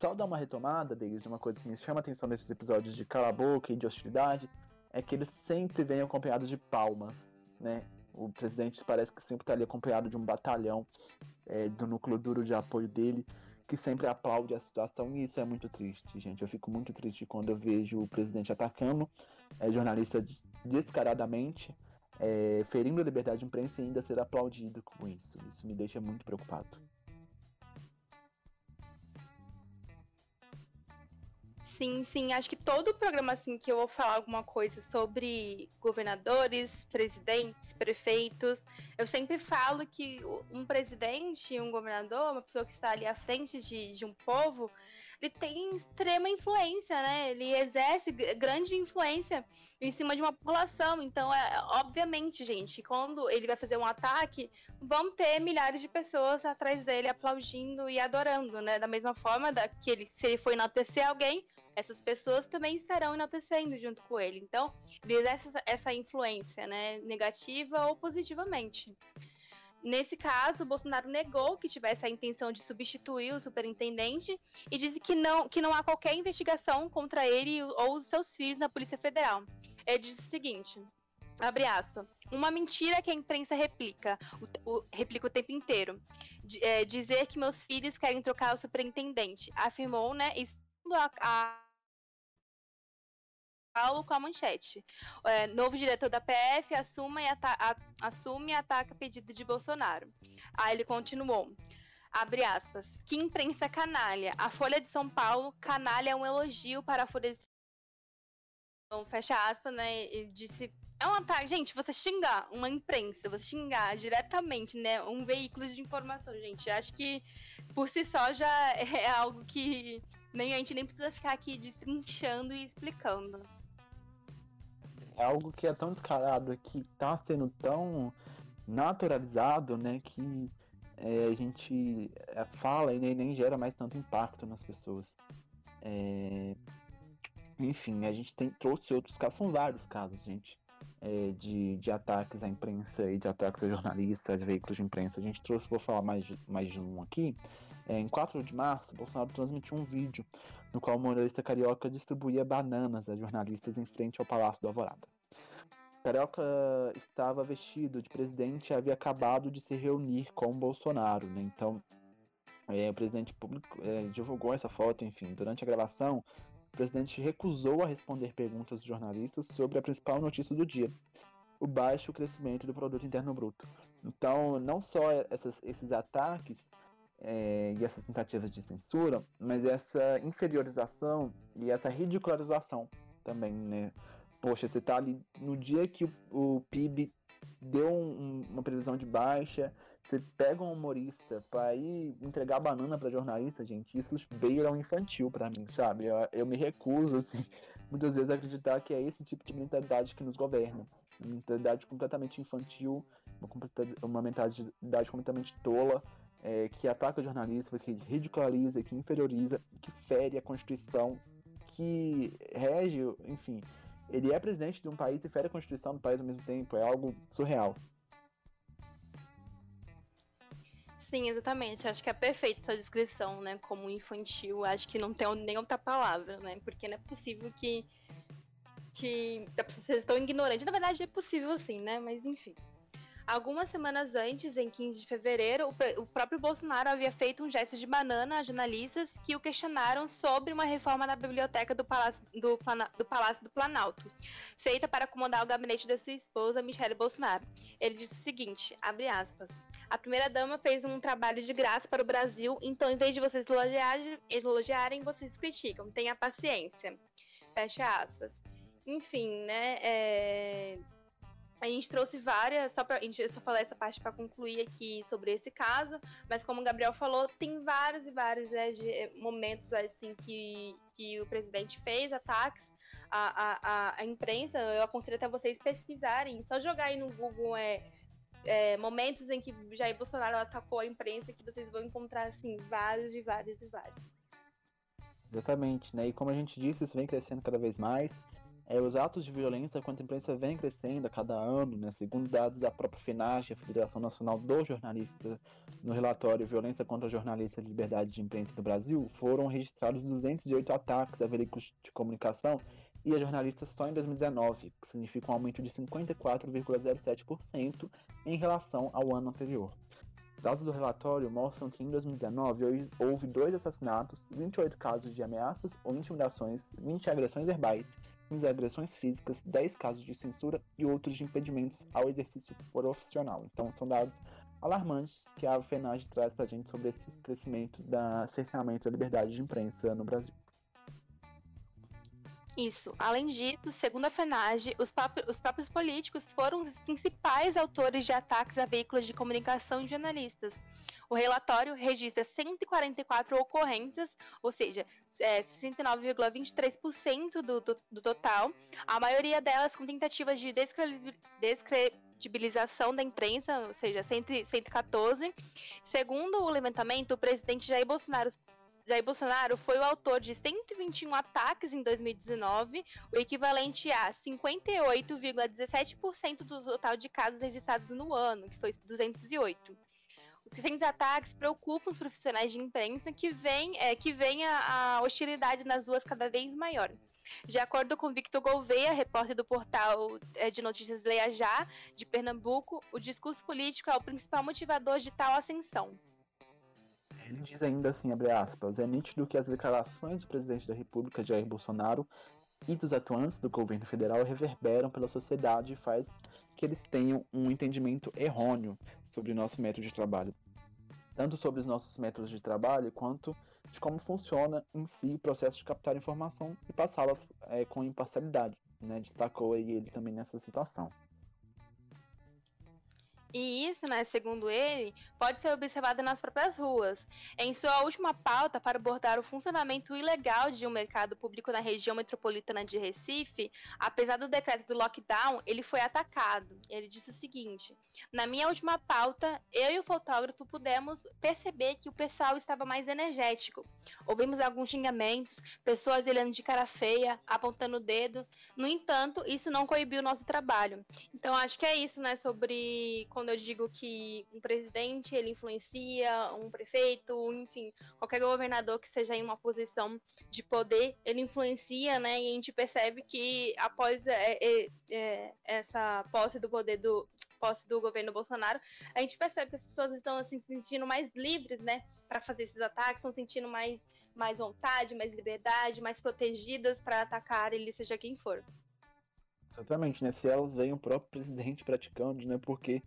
só dar uma retomada deles, uma coisa que me chama a atenção nesses episódios de cala boca e de hostilidade, é que eles sempre vêm acompanhados de palmas, né? O presidente parece que sempre está ali acompanhado de um batalhão é, do núcleo duro de apoio dele, que sempre aplaude a situação, e isso é muito triste, gente. Eu fico muito triste quando eu vejo o presidente atacando é, jornalista descaradamente, é, ferindo a liberdade de imprensa e ainda ser aplaudido com isso. Isso me deixa muito preocupado. Sim, sim. Acho que todo programa assim que eu vou falar alguma coisa sobre governadores, presidentes, prefeitos, eu sempre falo que um presidente, um governador, uma pessoa que está ali à frente de, de um povo, ele tem extrema influência, né? Ele exerce grande influência em cima de uma população. Então, é obviamente, gente, quando ele vai fazer um ataque, vão ter milhares de pessoas atrás dele aplaudindo e adorando, né? Da mesma forma da, que ele, se ele for enaltecer alguém, essas pessoas também estarão enaltecendo junto com ele. Então, ele exerce essa influência, né? Negativa ou positivamente. Nesse caso, Bolsonaro negou que tivesse a intenção de substituir o superintendente e disse que não, que não há qualquer investigação contra ele ou os seus filhos na Polícia Federal. Ele disse o seguinte: abre aspas, uma mentira que a imprensa replica, o, o replica o tempo inteiro. D é, dizer que meus filhos querem trocar o superintendente, afirmou, né? a, a Paulo com a manchete. É, novo diretor da PF assume e, a, assume e ataca pedido de Bolsonaro. Aí ele continuou. Abre aspas. Que imprensa canalha. A Folha de São Paulo, canalha é um elogio para a Folha de São Paulo. Fecha aspas, né? Ele disse. É um ataque. Gente, você xingar uma imprensa, você xingar diretamente, né? Um veículo de informação, gente. Acho que por si só já (laughs) é algo que nem a gente nem precisa ficar aqui destrinchando e explicando é algo que é tão descarado, que tá sendo tão naturalizado, né, que é, a gente é, fala e nem, nem, gera mais tanto impacto nas pessoas. É, enfim, a gente tem, trouxe outros casos, são vários casos, gente, é, de, de ataques à imprensa e de ataques a jornalistas, veículos de imprensa. A gente trouxe, vou falar mais mais de um aqui. É, em 4 de março, Bolsonaro transmitiu um vídeo no qual o humorista carioca distribuía bananas a jornalistas em frente ao Palácio do Alvorada. Carioca estava vestido de presidente e havia acabado de se reunir com Bolsonaro, né? Então, é, o presidente público é, divulgou essa foto, enfim. Durante a gravação, o presidente recusou a responder perguntas dos jornalistas sobre a principal notícia do dia, o baixo crescimento do produto interno bruto. Então, não só essas, esses ataques é, e essas tentativas de censura, mas essa inferiorização e essa ridicularização também, né? Poxa, você tá ali no dia que o, o PIB deu um, uma previsão de baixa, você pega um humorista para ir entregar banana para jornalista, gente, isso beira um infantil para mim, sabe? Eu, eu me recuso, assim, (laughs) muitas vezes a acreditar que é esse tipo de mentalidade que nos governa. Uma mentalidade completamente infantil, uma, uma mentalidade completamente tola, é, que ataca o jornalismo, que ridiculariza, que inferioriza, que fere a Constituição, que rege, enfim, ele é presidente de um país e fere a Constituição do país ao mesmo tempo, é algo surreal. Sim, exatamente. Acho que é perfeita essa descrição, né? Como infantil. Acho que não tem nem outra palavra, né? Porque não é possível que, que a pessoa seja tão ignorante. Na verdade, é possível sim, né? Mas enfim. Algumas semanas antes, em 15 de fevereiro, o, próprio Bolsonaro havia feito um gesto de banana a jornalistas que o questionaram sobre uma reforma na biblioteca do Palácio do, do Palácio do Planalto, feita para acomodar o gabinete da sua esposa, Michele Bolsonaro. Ele disse o seguinte, abre aspas, a primeira-dama fez um trabalho de graça para o Brasil, então em vez de vocês elogiarem, elogiarem vocês criticam. Tenha paciência. Fecha aspas. Enfim, né? É a gente trouxe várias, só pra, a gente só falar essa parte para concluir aqui sobre esse caso, mas como o Gabriel falou, tem vários e vários né, de, momentos assim que, que o presidente fez ataques à, à, à, imprensa. Eu aconselho até vocês pesquisarem, só jogar aí no Google é, é, momentos em que Jair Bolsonaro atacou a imprensa, que vocês vão encontrar assim vários e vários e vários. Exatamente, né? E como a gente disse, isso vem crescendo cada vez mais. É, os atos de violência contra a imprensa vêm crescendo a cada ano, né? segundo dados da própria FENAGE, a Federação Nacional dos Jornalistas, no relatório Violência contra Jornalistas e Liberdade de Imprensa no Brasil, foram registrados 208 ataques a veículos de comunicação e a jornalistas só em 2019, que significa um aumento de 54,07% em relação ao ano anterior. Dados do relatório mostram que em 2019 houve dois assassinatos, 28 casos de ameaças ou intimidações, 20 agressões verbais, 15 agressões físicas, 10 casos de censura e outros de impedimentos ao exercício profissional. Então, são dados alarmantes que a FENAGE traz para a gente sobre esse crescimento da cerceamento da liberdade de imprensa no Brasil. Isso. Além disso, segundo a FENAGE, os, os, próprios políticos foram os principais autores de ataques a veículos de comunicação e jornalistas. O relatório registra 144 ocorrências, ou seja, é, 69,23% do, do, do, total, a maioria delas com tentativas de descredibilização da imprensa, ou seja, 114. Segundo o levantamento, o presidente Jair Bolsonaro Jair Bolsonaro foi o autor de 121 ataques em 2019, o equivalente a 58,17% do total de casos registrados no ano, que foi 208. Recentes ataques preocupam os profissionais de imprensa que veem, é, que veem a, a hostilidade nas ruas cada vez maior. De acordo com Victor Gouveia, repórter do portal é, de notícias Leia Já, de Pernambuco, o discurso político é o principal motivador de tal ascensão. Ele diz ainda assim, abre aspas, é nítido que as declarações do presidente da República, Jair Bolsonaro, e dos atuantes do governo federal reverberam pela sociedade e faz que eles tenham um entendimento errôneo sobre o nosso método de trabalho. Tanto sobre os nossos métodos de trabalho, quanto de como funciona em si o processo de captar informação e passá-la é, com imparcialidade. Né? Destacou ele também nessa situação. E isso, né, segundo ele, pode ser observado nas próprias ruas. Em sua última pauta para abordar o funcionamento ilegal de um mercado público na região metropolitana de Recife, apesar do decreto do lockdown, ele foi atacado. Ele disse o seguinte: Na minha última pauta, eu e o fotógrafo pudemos perceber que o pessoal estava mais energético. Ouvimos alguns xingamentos, pessoas olhando de cara feia, apontando o dedo. No entanto, isso não coibiu o nosso trabalho. Então, acho que é isso, né, sobre quando eu digo que um presidente ele influencia, um prefeito, enfim, qualquer governador que seja em uma posição de poder, ele influencia, né? E a gente percebe que após é, é, é, essa posse do poder do posse do governo Bolsonaro, a gente percebe que as pessoas estão assim se sentindo mais livres, né, para fazer esses ataques, estão sentindo mais mais vontade, mais liberdade, mais protegidas para atacar ele seja quem for. Exatamente, né? Se elas veem o próprio presidente praticando, né? Porque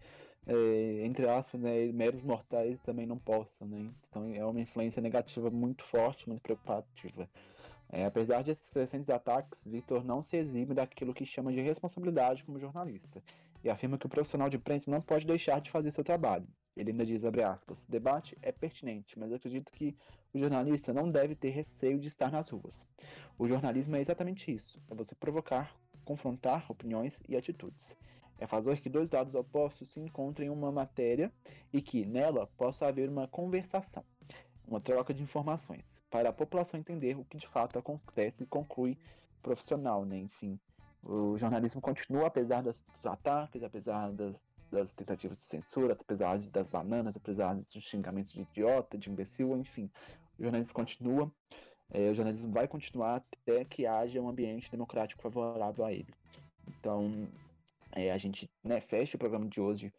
é, entre aspas, né, meros mortais também não possam, né? Então é uma influência negativa muito forte, muito preocupativa. É, apesar desses crescentes ataques, Victor não se exime daquilo que chama de responsabilidade como jornalista e afirma que o profissional de imprensa não pode deixar de fazer seu trabalho. Ele ainda diz, abre aspas, o debate é pertinente, mas acredito que o jornalista não deve ter receio de estar nas ruas. O jornalismo é exatamente isso, é você provocar, confrontar opiniões e atitudes é fazer que dois dados opostos se encontrem em uma matéria e que nela possa haver uma conversação, uma troca de informações, para a população entender o que de fato acontece e conclui profissional, né? Enfim, o jornalismo continua apesar dos ataques, apesar das, das tentativas de censura, apesar das bananas, apesar dos xingamentos de idiota, de imbecil, enfim, o jornalismo continua. É, o jornalismo vai continuar até que haja um ambiente democrático favorável a ele. Então, é, a gente né, fecha o programa de hoje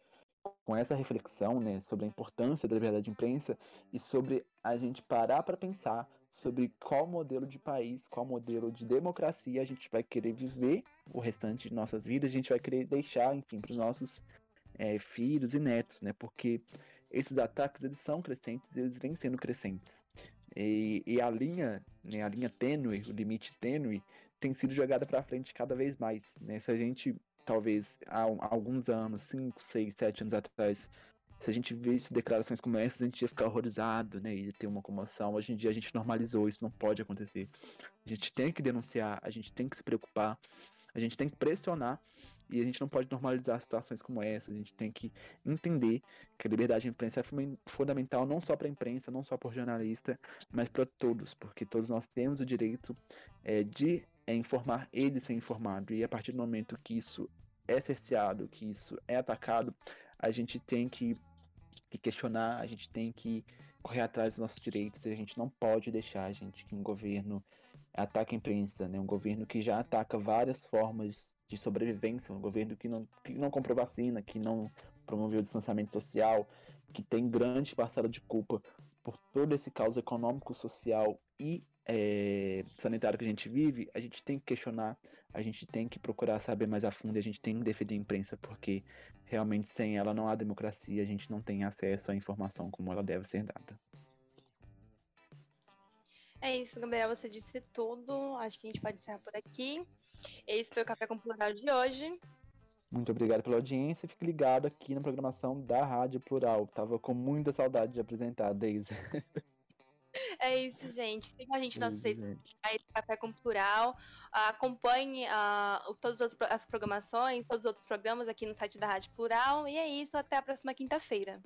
com essa reflexão né, sobre a importância da liberdade de imprensa e sobre a gente parar para pensar sobre qual modelo de país, qual modelo de democracia a gente vai querer viver o restante de nossas vidas, a gente vai querer deixar, enfim, para os nossos é, filhos e netos, né? Porque esses ataques eles são crescentes, eles vêm sendo crescentes. E, e a linha, né, a linha tênue, o limite tênue, tem sido jogada para frente cada vez mais. Né? Se a gente talvez há, alguns anos, 5, 6, 7 anos atrás, se a gente visse declarações como essas, a gente ia ficar horrorizado, né? Ia ter uma comoção. Hoje em dia a gente normalizou, isso não pode acontecer. A gente tem que denunciar, a gente tem que se preocupar, a gente tem que pressionar E a gente não pode normalizar situações como essa. A gente tem que entender que a liberdade de imprensa é fundamental não só para a imprensa, não só para o jornalista, mas para todos, porque todos nós temos o direito é, de é, informar ele ser informado. E a partir do momento que isso é cerceado, que isso é atacado, a gente tem que, que questionar, a gente tem que correr atrás dos nossos direitos, a gente não pode deixar, gente, que um governo ataque a imprensa, né? Um governo que já ataca várias formas de sobrevivência, um governo que não, que não comprou vacina, que não promoveu o distanciamento social, que tem grande parcela de culpa por todo esse caos econômico, social e é, sanitário que a gente vive, a gente tem que questionar, a gente tem que procurar saber mais a fundo, a gente tem que defender a imprensa, porque realmente sem ela não há democracia, a gente não tem acesso à informação como ela deve ser dada. É isso, Gabriel, você disse tudo. Acho que a gente pode encerrar por aqui. Esse foi o Café com Plural de hoje. Muito obrigado pela audiência. Fique ligado aqui na programação da Rádio Plural. Tava com muita saudade de apresentar, Deise. (laughs) É isso, gente. Siga a gente nas redes sociais, Café com Plural. Acompanhe uh, todas as programações, todos os outros programas aqui no site da Rádio Plural. E é isso, até a próxima quinta-feira.